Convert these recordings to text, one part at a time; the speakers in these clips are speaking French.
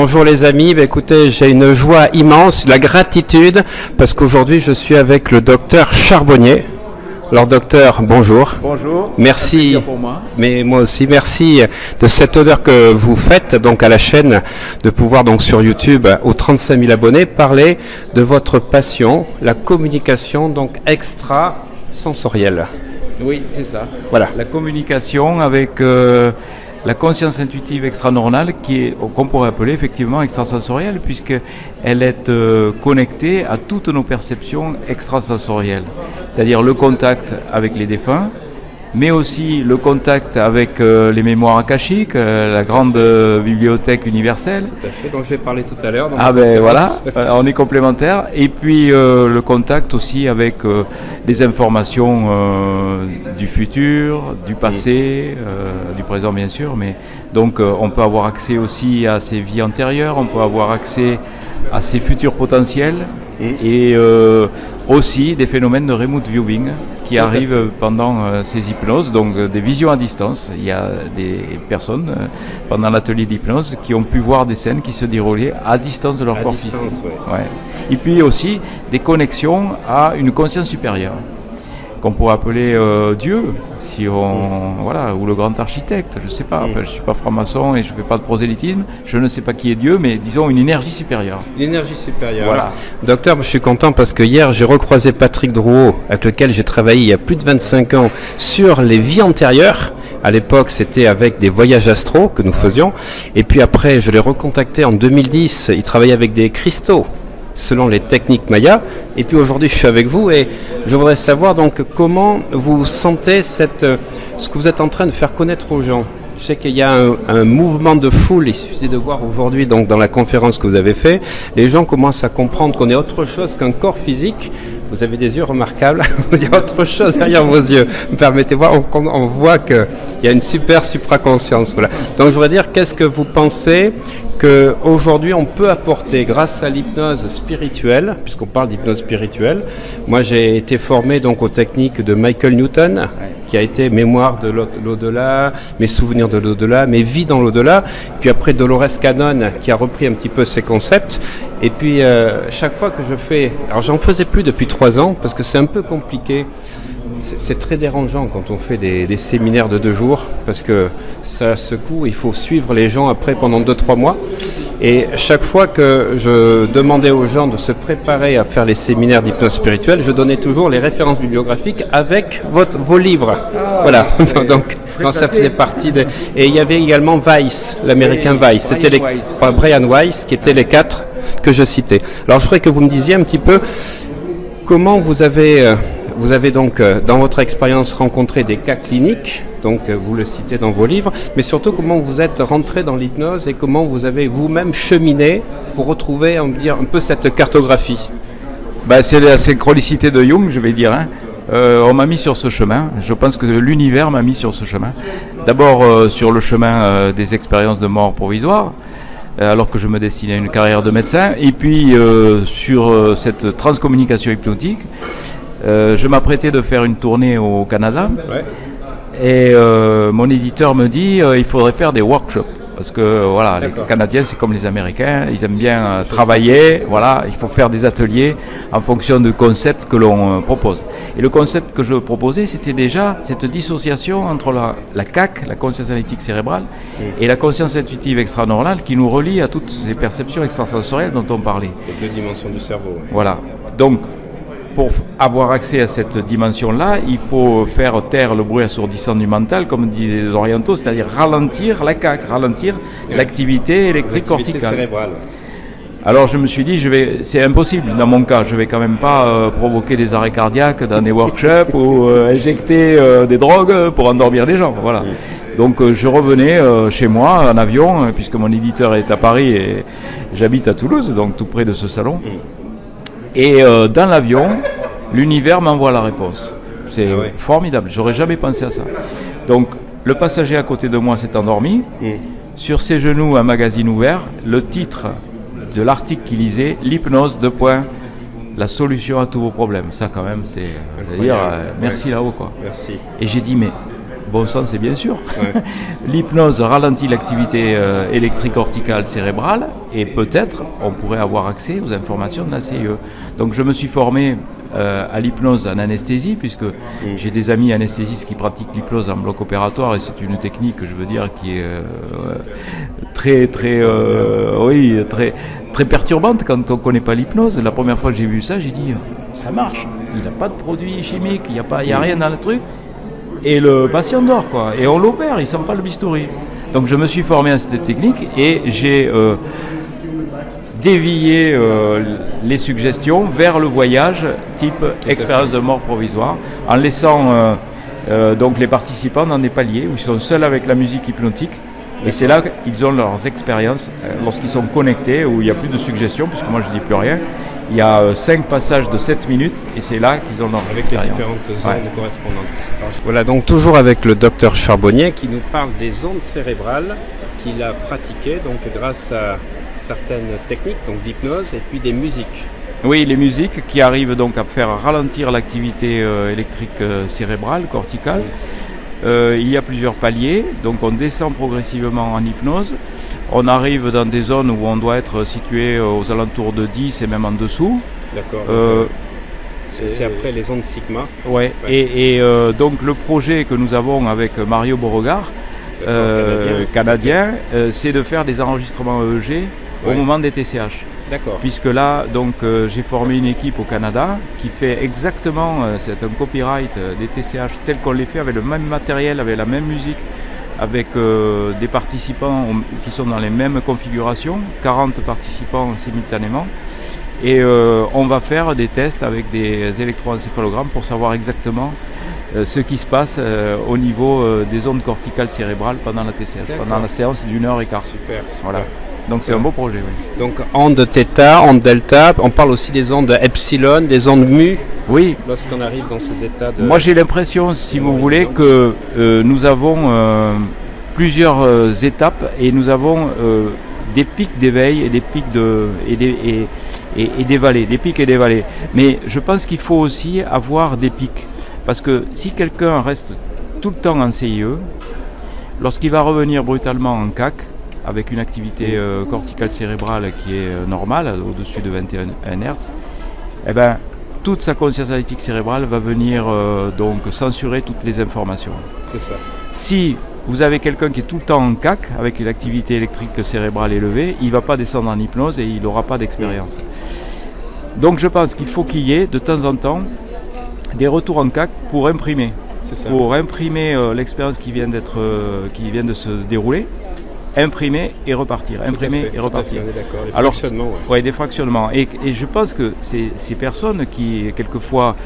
Bonjour les amis, bah, écoutez, j'ai une joie immense, la gratitude, parce qu'aujourd'hui je suis avec le docteur Charbonnier. Alors docteur, bonjour. Bonjour. Merci. pour moi. Mais moi aussi, merci de cette honneur que vous faites donc à la chaîne de pouvoir donc sur YouTube aux 35 000 abonnés parler de votre passion, la communication donc extra sensorielle. Oui, c'est ça. Voilà. La communication avec euh, la conscience intuitive extranormale qui est qu'on pourrait appeler effectivement extrasensorielle puisqu'elle est euh, connectée à toutes nos perceptions extrasensorielles, c'est-à-dire le contact avec les défunts, mais aussi le contact avec euh, les mémoires akashiques, euh, la grande euh, bibliothèque universelle. Tout à fait, dont je vais parler tout à l'heure. Ah ben voilà. Voilà, on est complémentaires. Et puis euh, le contact aussi avec euh, les informations euh, du futur, du passé, euh, du présent bien sûr. Mais donc euh, on peut avoir accès aussi à ses vies antérieures, on peut avoir accès à ses futurs potentiels et euh, aussi des phénomènes de remote viewing qui arrivent pendant euh, ces hypnoses, donc euh, des visions à distance. Il y a des personnes pendant l'atelier d'hypnose qui ont pu voir des scènes qui se déroulaient à distance de leur À corps distance, physique. ouais. Ouais. Et puis aussi des connexions à une conscience supérieure qu'on pourrait appeler euh, Dieu, si on voilà, ou le grand architecte, je sais pas. Enfin, je suis pas franc-maçon et je fais pas de prosélytisme. Je ne sais pas qui est Dieu, mais disons une énergie supérieure. L'énergie supérieure. Voilà. Docteur, je suis content parce que hier j'ai recroisé Patrick Drouot, avec lequel j'ai travaillé il y a plus de 25 ans sur les vies antérieures. À l'époque, c'était avec des voyages astro que nous faisions. Et puis après, je l'ai recontacté en 2010. Il travaillait avec des cristaux selon les techniques Maya. Et puis aujourd'hui, je suis avec vous et je voudrais savoir donc comment vous sentez cette, euh, ce que vous êtes en train de faire connaître aux gens. Je sais qu'il y a un, mouvement de foule. Il suffit de voir aujourd'hui, donc dans la conférence que vous avez fait, les gens commencent à comprendre qu'on est autre chose qu'un corps physique. Vous avez des yeux remarquables. Il y a autre chose derrière vos yeux. Permettez-moi, on, on voit qu'il y a une super supraconscience. Donc je voudrais dire, qu'est-ce que vous pensez qu'aujourd'hui on peut apporter grâce à l'hypnose spirituelle, puisqu'on parle d'hypnose spirituelle. Moi j'ai été formé donc aux techniques de Michael Newton, qui a été mémoire de l'au- l'au-delà, mes souvenirs de l'au-delà, mes vies dans l'au-delà. Puis après Dolores Cannon qui a repris un petit peu ces concepts. Et puis euh, chaque fois que je fais, alors j'en faisais plus depuis trois ans parce que c'est un peu compliqué. C'est très dérangeant quand on fait des, des séminaires de deux jours parce que ça secoue, il faut suivre les gens après pendant deux, trois mois. Et chaque fois que je demandais aux gens de se préparer à faire les séminaires d'hypnose spirituelle, je donnais toujours les références bibliographiques avec votre, vos livres. voilà, donc ça faisait partie des... Et il y avait également Weiss, l'américain Weiss. C'était les... Brian Weiss. pas Brian Weiss, qui étaient les quatre que je citais. Alors je voudrais que vous me disiez un petit peu Comment vous avez, euh, vous avez donc euh, dans votre expérience rencontré des cas cliniques, donc euh, vous le citez dans vos livres, mais surtout comment vous êtes rentré dans l'hypnose et comment vous avez vous-même cheminé pour retrouver, on dire, un peu cette cartographie. Ben, c'est la synchronicité de Jung, je vais dire. hein. Euh, on m'a mis sur ce chemin. Je pense que l'univers m'a mis sur ce chemin. D'abord sur le chemin des expériences de mort provisoire, alors que je me destinais à une carrière de médecin. Et puis sur cette transcommunication hypnotique, euh, je m'apprêtais de faire une tournée au Canada. Et euh, mon éditeur me dit euh, il faudrait faire des workshops. Parce que voilà, les. Canadiens, c'est comme les Américains, ils aiment bien euh, travailler. Voilà, il faut faire des ateliers en fonction du concept que l'on euh, propose. Et le concept que je proposais, c'était déjà cette dissociation entre la, la CAC, la conscience analytique cérébrale, et la conscience intuitive extranormale qui nous relie à toutes ces perceptions extrasensorielles dont on parlait. Les deux dimensions du cerveau. Voilà. Donc, pour avoir accès à cette dimension-là, il faut faire taire le bruit assourdissant du mental, comme disaient les orientaux, c'est-à-dire ralentir la CAC, ralentir l'activité électrique corticale. Alors je me suis dit, je vais, c'est impossible dans mon cas, je vais quand même pas euh, provoquer des arrêts cardiaques dans des workshops ou euh, injecter euh, des drogues pour endormir les gens. Voilà. Donc je revenais chez moi en avion, puisque mon éditeur est à Paris et j'habite à Toulouse, donc tout près de ce salon. Et dans l'avion, l'univers m'envoie la réponse. C'est Ah ouais. formidable, j'aurais jamais pensé à ça. Donc le passager à côté de moi s'est endormi. Sur ses genoux, un magazine ouvert, le titre de l'article qu'il lisait, l'hypnose, deux points, la solution à tous vos problèmes. Ça quand même, c'est, dire, euh, merci Ouais. là-haut quoi. Merci. Et j'ai dit mais Bon sens, c'est bien sûr. Ouais. L'hypnose ralentit l'activité euh, électrique corticale cérébrale et peut-être on pourrait avoir accès aux informations de la CIE. Donc je me suis formé euh, à l'hypnose en anesthésie puisque j'ai des amis anesthésistes qui pratiquent l'hypnose en bloc opératoire et c'est une technique, je veux dire, qui est euh, très très euh, oui très très perturbante quand on connaît pas l'hypnose. La première fois que j'ai vu ça, j'ai dit ça marche. Il n'a pas de produits chimiques, il n'y a pas, il y a rien dans le truc et le patient dort quoi. Et on l'opère, il sent pas le bistouri. Donc je me suis formé à cette technique et j'ai dévié euh, les suggestions vers le voyage type expérience de mort provisoire en laissant euh, euh, donc les participants dans des paliers où ils sont seuls avec la musique hypnotique. Et c'est là qu'ils ont leurs expériences euh, lorsqu'ils sont connectés, où il n'y a plus de suggestions, puisque moi je dis plus rien. Il y a euh, cinq passages de 7 minutes et c'est là qu'ils ont leurs Avec les expériences. différentes zones Ouais. correspondantes. Alors, je- Voilà, donc toujours avec le docteur Charbonnier qui nous parle des ondes cérébrales qu'il a pratiquées donc grâce à certaines techniques donc d'hypnose et puis des musiques. Oui, les musiques qui arrivent donc à faire ralentir l'activité euh, électrique euh, cérébrale, corticale. Euh, il y a plusieurs paliers, donc on descend progressivement en hypnose. On arrive dans des zones où on doit être situé aux alentours de 10 et même en dessous. D'accord. Euh, c'est après les ondes sigma. ouais. Et, et, euh, donc le projet que nous avons avec Mario Beauregard, canadien, c'est de faire des enregistrements EEG au moment des TCH. D'accord. puisque là, donc, euh, j'ai formé une équipe au Canada qui fait exactement, euh, c'est un copyright euh, des TCH tel qu'on les fait avec le même matériel, avec la même musique, avec euh, des participants qui sont dans les mêmes configurations, 40 participants simultanément. Et on va faire des tests avec des électroencéphalogrammes pour savoir exactement ce qui se passe au niveau des ondes corticales cérébrales pendant la TCH, pendant la séance d'une heure et quart. Super. super. Voilà. Donc c'est un beau projet. Oui. Donc ondes θ, ondes delta, on parle aussi des ondes epsilon, des ondes mu oui, lorsqu'on arrive dans ces états de. Moi j'ai l'impression, si vous voulez, que euh, nous avons euh, plusieurs euh, étapes et nous avons des pics d'éveil et des pics de et des, et, et- et des vallées, des pics et des vallées. Mais je pense qu'il faut aussi avoir des pics. Parce que si quelqu'un reste tout le temps en CIE, lorsqu'il va revenir brutalement en CAC, avec une activité euh, corticale cérébrale qui est euh, normale, au-dessus de 21 Hz, eh ben, toute sa conscience analytique cérébrale va venir euh, donc censurer toutes les informations. C'est ça. Si vous avez quelqu'un qui est tout le temps en CAC, avec une activité électrique cérébrale élevée, il ne va pas descendre en hypnose et il n'aura pas d'expérience. Donc je pense qu'il faut qu'il y ait de temps en temps des retours en CAC pour imprimer, ça. pour imprimer euh, l'expérience qui vient d'être, euh, qui vient de se dérouler, imprimer et repartir, imprimer fait, et repartir. fait, on est Alors- fonctionnements, ouais. Ouais, des fractionnements. Et, et je pense que ces, ces personnes qui, quelquefois,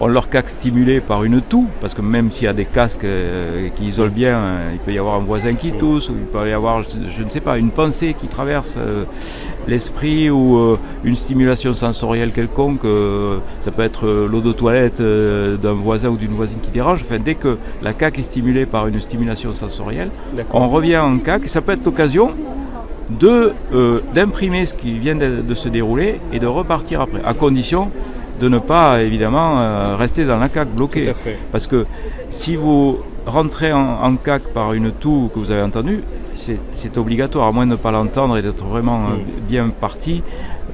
ont leur casque stimulé par une toux, parce que même s'il y a des casques euh, qui isolent bien, euh, il peut y avoir un voisin qui tousse, ou il peut y avoir, je, ne sais pas, une pensée qui traverse euh, l'esprit, ou euh, une stimulation sensorielle quelconque. ça peut être l'eau de toilette d'un voisin ou d'une voisine qui dérange. Enfin, dès que la CAC est stimulée par une stimulation sensorielle, on revient en CAC, et ça peut être l'occasion d'imprimer ce qui vient de, de se dérouler et de repartir après, à condition de ne pas évidemment euh, rester dans la CAC Tout bloqué. à fait. Parce que si vous rentrez en, en CAC par une toux que vous avez entendue, c'est obligatoire, à moins de ne pas l'entendre et d'être vraiment euh, Mm. bien parti.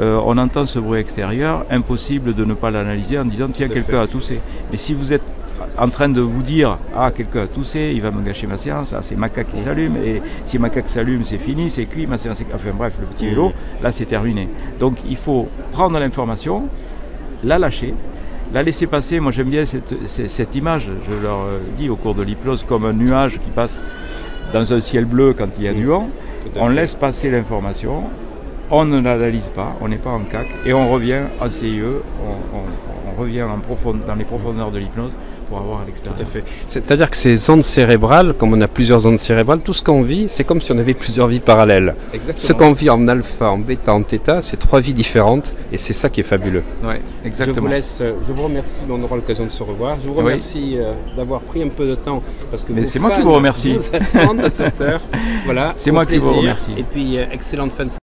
euh, on entend ce bruit extérieur, impossible de ne pas l'analyser en disant tiens quelqu'un a toussé. Et si vous êtes en train de vous dire ah quelqu'un a toussé, il va me gâcher ma séance, ah c'est ma CAC qui s'allume et si ma CAC s'allume c'est fini, c'est cuit, ma séance est... enfin bref le petit vélo, là c'est terminé. Donc il faut prendre l'information, la lâcher, la laisser passer. Moi j'aime bien cette, image, je leur euh, dis au cours de l'hypnose, comme un nuage qui passe dans un ciel bleu quand il y a du vent. À On laisse passer l'information, on ne l'analyse pas, on n'est pas en CAC et on revient en CIE, on, on- on revient en profond- dans les profondeurs de l'hypnose pour avoir l'expérience. Tout à fait. C'est-à-dire que ces ondes cérébrales, comme on a plusieurs ondes cérébrales, tout ce qu'on vit, c'est comme si on avait plusieurs vies parallèles. Ce qu'on vit en alpha, en bêta, en θ, c'est trois vies différentes et c'est ça qui est fabuleux. Ouais, Je exactement. vous laisse, euh, je vous remercie, on aura l'occasion de se revoir. Je vous remercie euh, d'avoir pris un peu de temps parce que Mais c'est moi qui vous remercie. Vous à cette heure. Voilà. C'est moi qui vous plaisir. remercie. Et puis euh, excellente fin de